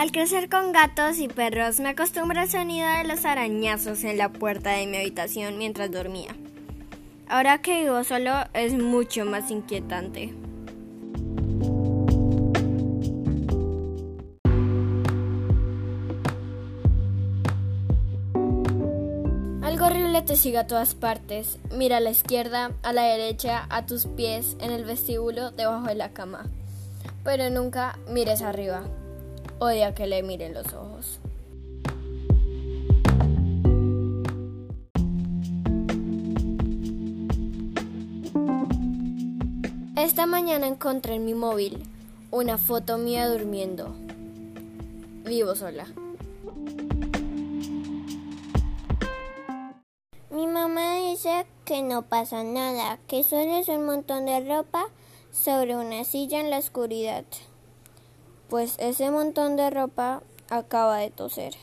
Al crecer con gatos y perros me acostumbro al sonido de los arañazos en la puerta de mi habitación mientras dormía. Ahora que vivo solo es mucho más inquietante. Algo horrible te sigue a todas partes. Mira a la izquierda, a la derecha, a tus pies, en el vestíbulo, debajo de la cama. Pero nunca mires arriba. Odia que le miren los ojos. Esta mañana encontré en mi móvil una foto mía durmiendo. Vivo sola. Mi mamá dice que no pasa nada, que solo es un montón de ropa sobre una silla en la oscuridad. Pues ese montón de ropa acaba de toser.